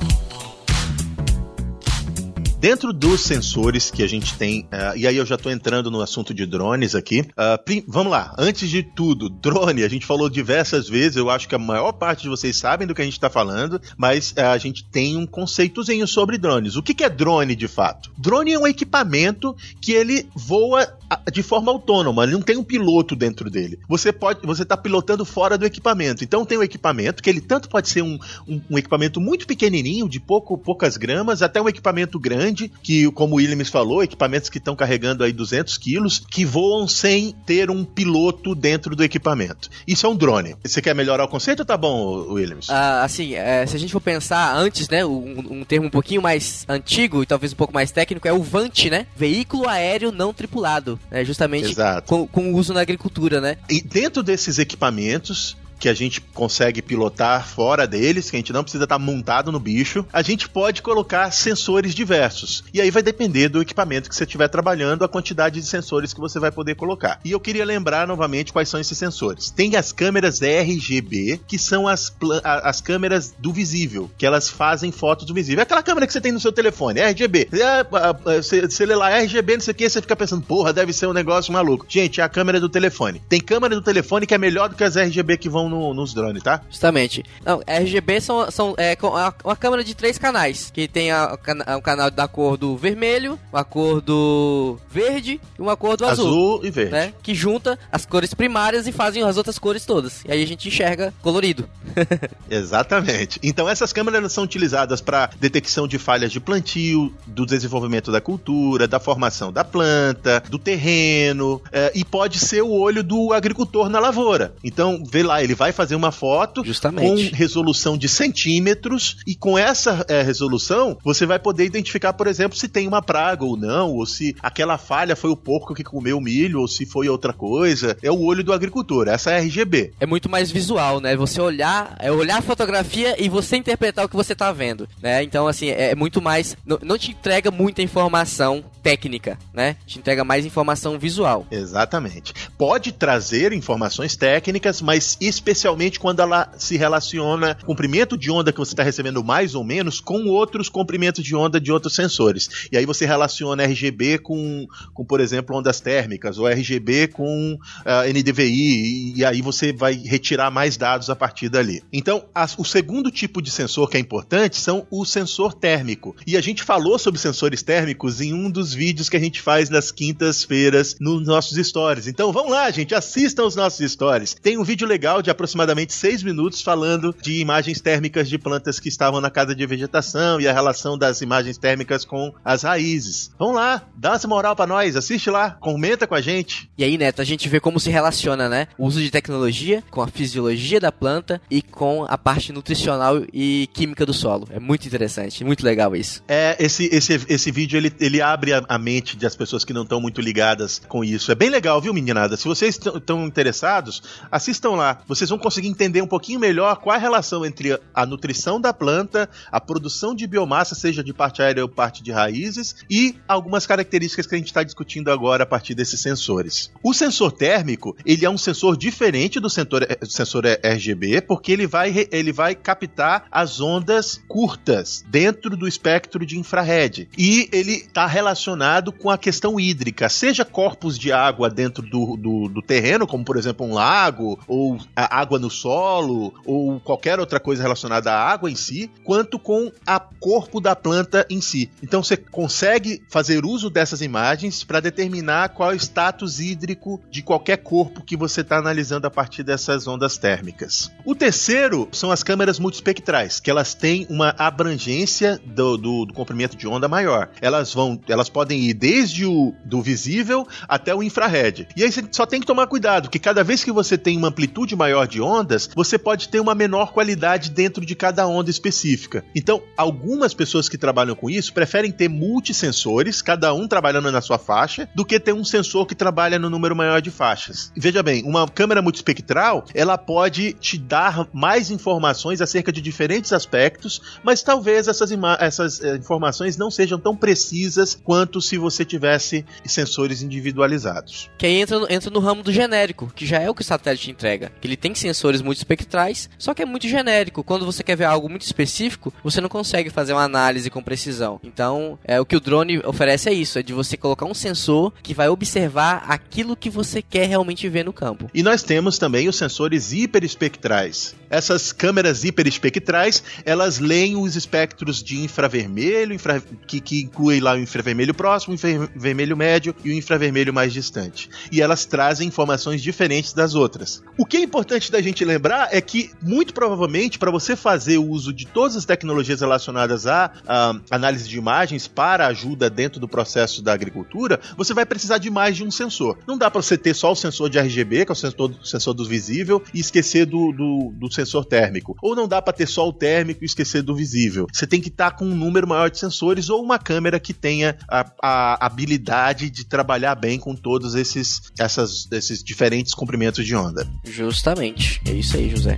Dentro dos sensores que a gente tem, uh, e aí eu já estou entrando no assunto de drones aqui. Uh, vamos lá, antes de tudo, drone, a gente falou diversas vezes, eu acho que a maior parte de vocês sabem do que a gente está falando, mas uh, a gente tem um conceitozinho sobre drones. O que, que é drone de fato? Drone é um equipamento que ele voa de forma autônoma, ele não tem um piloto dentro dele. Você pode, você está pilotando fora do equipamento. Então tem um equipamento que ele tanto pode ser um, um, um equipamento muito pequenininho, de pouco, poucas gramas, até um equipamento grande grande, que, como o Williams falou, equipamentos que estão carregando aí 200 quilos, que voam sem ter um piloto dentro do equipamento. Isso é um drone. Você quer melhorar o conceito ou tá bom, Williams?
Ah, assim, é, se a gente for pensar antes, né, um, um, termo um pouquinho mais antigo e talvez um pouco mais técnico, é o VANT, né? Veículo aéreo não tripulado. Né, justamente com, com uso na agricultura, né?
E dentro desses equipamentos, que a gente consegue pilotar fora deles, que a gente não precisa estar tá montado no bicho, a gente pode colocar sensores diversos. E aí vai depender do equipamento que você estiver trabalhando, a quantidade de sensores que você vai poder colocar. E eu queria lembrar novamente quais são esses sensores. Tem as câmeras RGB, que são as, as câmeras do visível, que elas fazem fotos do visível. É aquela câmera que você tem no seu telefone, RGB. É, você lê lá RGB, não sei o que, você fica pensando, porra, deve ser um negócio maluco. Gente, é a câmera do telefone. Tem câmera do telefone que é melhor do que as RGB que vão no, nos drones, tá?
Justamente. Não, RGB são, são é, uma câmera de três canais, que tem a, a, o canal da cor do vermelho, uma cor do verde e uma cor do azul.
Azul e verde.
Né? Que junta as cores primárias e fazem as outras cores todas. E aí a gente enxerga colorido.
Exatamente. Então essas câmeras são utilizadas para detecção de falhas de plantio, do desenvolvimento da cultura, da formação da planta, do terreno, é, e pode ser o olho do agricultor na lavoura. Então, vê lá, ele vai fazer uma foto
Justamente.
com resolução de centímetros e com essa é, resolução você vai poder identificar, por exemplo, se tem uma praga ou não, ou se aquela falha foi o porco que comeu o milho, ou se foi outra coisa. É o olho do agricultor, essa é RGB.
É muito mais visual, né? Você olhar, é olhar a fotografia e você interpretar o que você tá vendo, né? Então, assim, é, é muito mais. Não, não te entrega muita informação técnica, né? Te entrega mais informação visual.
Exatamente. Pode trazer informações técnicas, mas especificamente especialmente quando ela se relaciona comprimento de onda que você está recebendo mais ou menos com outros comprimentos de onda de outros sensores. E aí você relaciona RGB com, com por exemplo, ondas térmicas, ou RGB com uh, ah, NDVI, e, e, aí você vai retirar mais dados a partir dali. Então, as, o segundo tipo de sensor que é importante são o sensor térmico. E a gente falou sobre sensores térmicos em um dos vídeos que a gente faz nas quintas-feiras nos nossos stories. Então vamos lá, gente, assistam os nossos stories. Tem um vídeo legal de aproximadamente seis minutos falando de imagens térmicas de plantas que estavam na casa de vegetação e a relação das imagens térmicas com as raízes. Vamos lá, dá essa moral para nós, assiste lá, comenta com a gente.
E aí, Neto, a gente vê como se relaciona, né? O uso de tecnologia com a fisiologia da planta e com a parte nutricional e química do solo. É muito interessante, muito legal isso.
É, esse, esse, esse vídeo ele, ele abre a, a mente das pessoas que não estão muito ligadas com isso. É bem legal, viu, meninada? Se vocês estão interessados, assistam lá. Vocês vão conseguir entender um pouquinho melhor qual é a relação entre a nutrição da planta, a produção de biomassa, seja de parte aérea ou parte de raízes, e algumas características que a gente está discutindo agora a partir desses sensores. O sensor térmico, ele é um sensor diferente do sensor, eh, sensor RGB, porque ele vai, ele vai captar as ondas curtas dentro do espectro de infrared. E ele está relacionado com a questão hídrica, seja corpos de água dentro do, do, do terreno, como por exemplo um lago, ou água no solo ou qualquer outra coisa relacionada à água em si, quanto com a corpo da planta em si. Então você consegue fazer uso dessas imagens para determinar qual é o status hídrico de qualquer corpo que você está analisando a partir dessas ondas térmicas. O terceiro são as câmeras multispectrais, que elas têm uma abrangência do, do, do comprimento de onda maior. Elas vão, elas podem ir desde o do visível até o infrared. E aí você só tem que tomar cuidado, que cada vez que você tem uma amplitude maior de ondas, você pode ter uma menor qualidade dentro de cada onda específica. Então, algumas pessoas que trabalham com isso preferem ter multisensores, cada um trabalhando na sua faixa, do que ter um sensor que trabalha no número maior de faixas. Veja bem, uma câmera multispectral, ela pode te dar mais informações acerca de diferentes aspectos, mas talvez essas, essas eh, informações não sejam tão precisas quanto se você tivesse sensores individualizados.
Que aí entra, entra no ramo do genérico, que já é o que o satélite entrega. Que ele tem sensores multispectrais, só que é muito genérico. Quando você quer ver algo muito específico, você não consegue fazer uma análise com precisão. Então, é o que o drone oferece é isso, é de você colocar um sensor que vai observar aquilo que você quer realmente ver no campo.
E nós temos também os sensores hiperespectrais. Essas câmeras hiperespectrais, elas leem os espectros de infravermelho, infra... que, que inclui lá o infravermelho próximo, o infravermelho médio e o infravermelho mais distante. E elas trazem informações diferentes das outras. O que é importante da gente lembrar é que, muito provavelmente, para você fazer o uso de todas as tecnologias relacionadas à, à análise de imagens para ajuda dentro do processo da agricultura, você vai precisar de mais de um sensor. Não dá para você ter só o sensor de RGB, que é o sensor, o sensor do visível, e esquecer do, do, do sensor térmico. Ou não dá para ter só o térmico e esquecer do visível. Você tem que estar tá com um número maior de sensores ou uma câmera que tenha a, a habilidade de trabalhar bem com todos esses, essas, esses diferentes comprimentos de onda.
Justamente. É isso aí, José.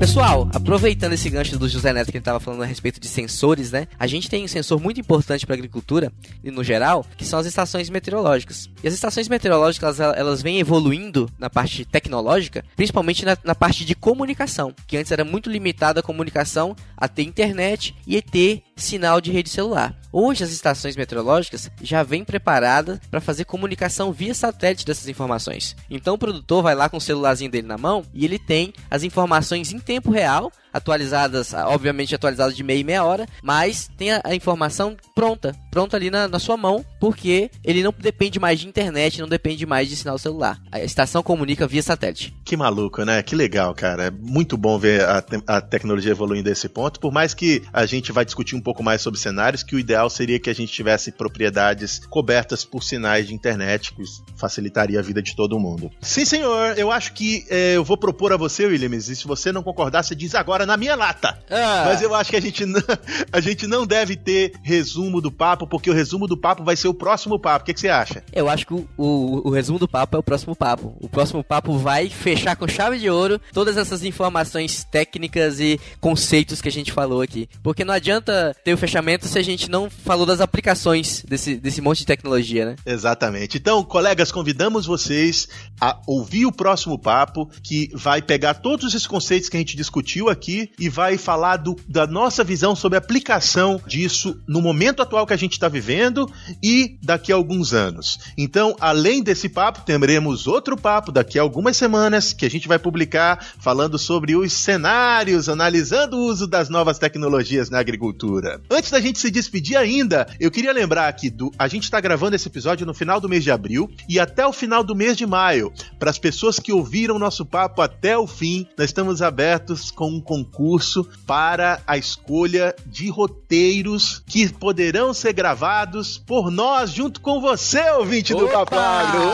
Pessoal, aproveitando esse gancho do José Neto que ele estava falando a respeito de sensores, né? A gente tem um sensor muito importante para a agricultura e no geral, que são as estações meteorológicas. E as estações meteorológicas elas, elas vêm evoluindo na parte tecnológica, principalmente na, na parte de comunicação, que antes era muito limitada a comunicação a ter internet e ter sinal de rede celular. Hoje as estações meteorológicas já vêm preparadas para fazer comunicação via satélite dessas informações. Então o produtor vai lá com o celularzinho dele na mão e ele tem as informações em tempo real atualizadas, obviamente atualizadas de meia e meia hora, mas tem a, a informação pronta, pronta ali na, na, sua mão, porque ele não depende mais de internet, não depende mais de sinal celular. A estação comunica via satélite.
Que maluco, né? Que legal, cara. É muito bom ver a, te a tecnologia evoluindo desse ponto, por mais que a gente vai discutir um pouco mais sobre cenários, que o ideal seria que a gente tivesse propriedades cobertas por sinais de internet, que facilitaria a vida de todo mundo. Sim, senhor, eu acho que é, eu vou propor a você, Williams, e se você não concordar, você diz agora na minha lata. Ah. Mas eu acho que a gente, não, a gente não deve ter resumo do papo, porque o resumo do papo vai ser o próximo papo. O que, que você acha?
Eu acho que o, o, o, resumo do papo é o próximo papo. O próximo papo vai fechar com chave de ouro todas essas informações técnicas e conceitos que a gente falou aqui. Porque não adianta ter o fechamento se a gente não falou das aplicações desse, desse monte de tecnologia, né?
Exatamente. Então, colegas, convidamos vocês a ouvir o próximo papo, que vai pegar todos esses conceitos que a gente discutiu aqui aqui e vai falar do, da nossa visão sobre a aplicação disso no momento atual que a gente está vivendo e daqui a alguns anos. Então, além desse papo, teremos outro papo daqui a algumas semanas que a gente vai publicar falando sobre os cenários, analisando o uso das novas tecnologias na agricultura. Antes da gente se despedir ainda, eu queria lembrar aqui do a gente está gravando esse episódio no final do mês de abril e até o final do mês de maio. Para as pessoas que ouviram nosso papo até o fim, nós estamos abertos com um concurso para a escolha de roteiros que poderão ser gravados por nós junto com você, ouvinte Opa! do Papagro.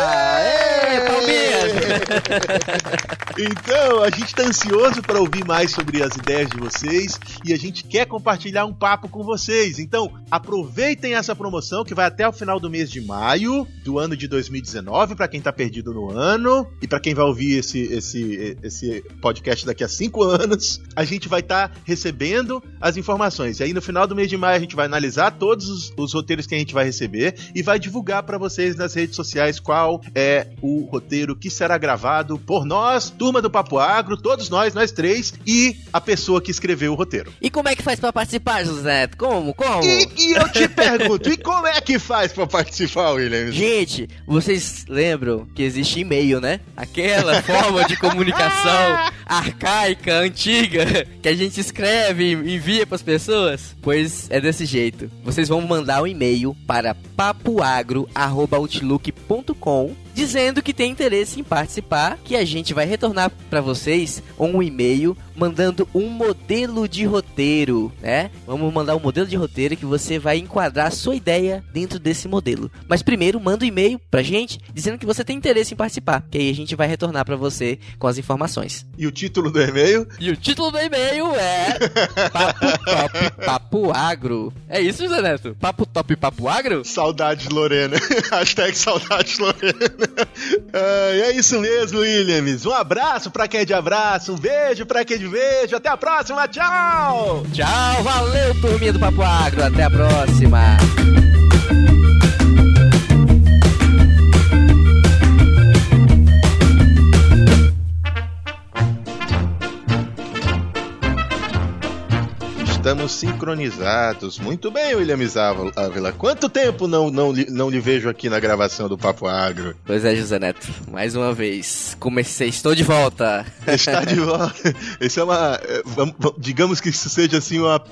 então, a gente está ansioso para ouvir mais sobre as ideias de vocês e a gente quer compartilhar um papo com vocês. Então, aproveitem essa promoção que vai até o final do mês de maio do ano de 2019 para quem está perdido no ano e para quem vai ouvir esse, esse, esse podcast daqui a cinco anos a gente vai estar tá recebendo as informações. E aí no final do mês de maio a gente vai analisar todos os, os roteiros que a gente vai receber e vai divulgar para vocês nas redes sociais qual é o roteiro que será gravado por nós, turma do Papo Agro, todos nós, nós três, e a pessoa que escreveu o roteiro.
E como é que faz para participar, José? Como? Como?
E, e eu te pergunto, e como é que faz para participar, Williams?
Gente, vocês lembram que existe e-mail, né? Aquela forma de comunicação arcaica, antiga, que a gente escreve e envia para as pessoas? Pois é desse jeito. Vocês vão mandar um e-mail para papoagro@outlook.com dizendo que tem interesse em participar, que a gente vai retornar para vocês um e-mail mandando um modelo de roteiro, né? Vamos mandar um modelo de roteiro que você vai enquadrar a sua ideia dentro desse modelo. Mas primeiro manda um e-mail pra gente dizendo que você tem interesse em participar, que aí a gente vai retornar para você com as informações.
E o título do e-mail?
E o título do e-mail é Papo Top Papo Agro. É isso, Zé Neto? Papo Top Papo Agro?
Saudades Lorena. Hashtag saudades Lorena. Ah, é isso mesmo, Williams. Um abraço pra quem é de abraço, um beijo pra quem é de beijo. Até a próxima, tchau!
Tchau, valeu, turminha do Papo Agro. Até a próxima.
Estamos sincronizados. Muito bem, William Ávila. Quanto tempo não, não, não lhe vejo aqui na gravação do Papo Agro?
Pois é, José Neto. Mais uma vez. Comecei, estou de volta.
Está de volta. Isso é uma. Digamos que isso seja assim uma,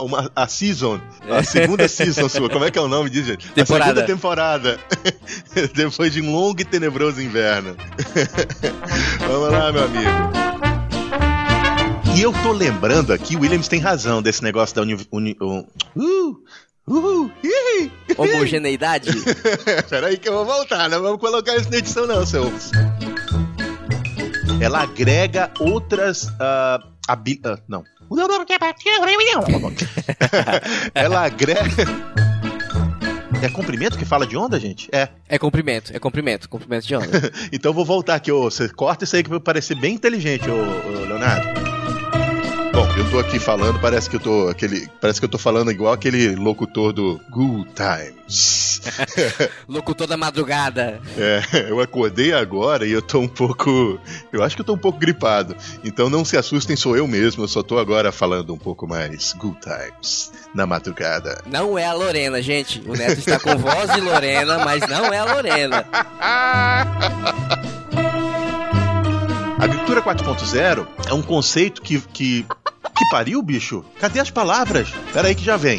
uma a season. A segunda season sua. Como é que é o nome disso, gente?
Temporada.
A segunda temporada. Depois de um longo e tenebroso inverno. Vamos lá, meu amigo. E eu tô lembrando aqui, o Williams tem razão desse negócio da uni... uni uh,
Homogeneidade?
Peraí que eu vou voltar, não vamos colocar isso na edição não, seu... Ela agrega outras... Uh, habi... Uh, não. Ela agrega... É comprimento que fala de onda, gente? É.
É comprimento, é comprimento, comprimento de onda.
então vou voltar aqui, ô. Você corta isso aí que vai parecer bem inteligente, ô, ô Leonardo. Eu tô aqui falando, parece que eu tô aquele, parece que eu tô falando igual aquele locutor do Good Times.
locutor da madrugada.
É, eu acordei agora e eu tô um pouco, eu acho que eu tô um pouco gripado. Então não se assustem, sou eu mesmo, eu só tô agora falando um pouco mais Good Times na madrugada.
Não é a Lorena, gente. O Neto está com voz de Lorena, mas não é a Lorena.
A agricultura 4.0 é um conceito que, que. Que pariu, bicho? Cadê as palavras? Pera aí que já vem.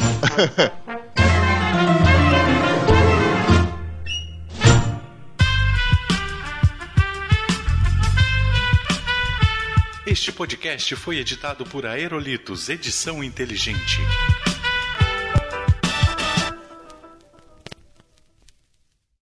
Este podcast foi editado por Aerolitos Edição Inteligente.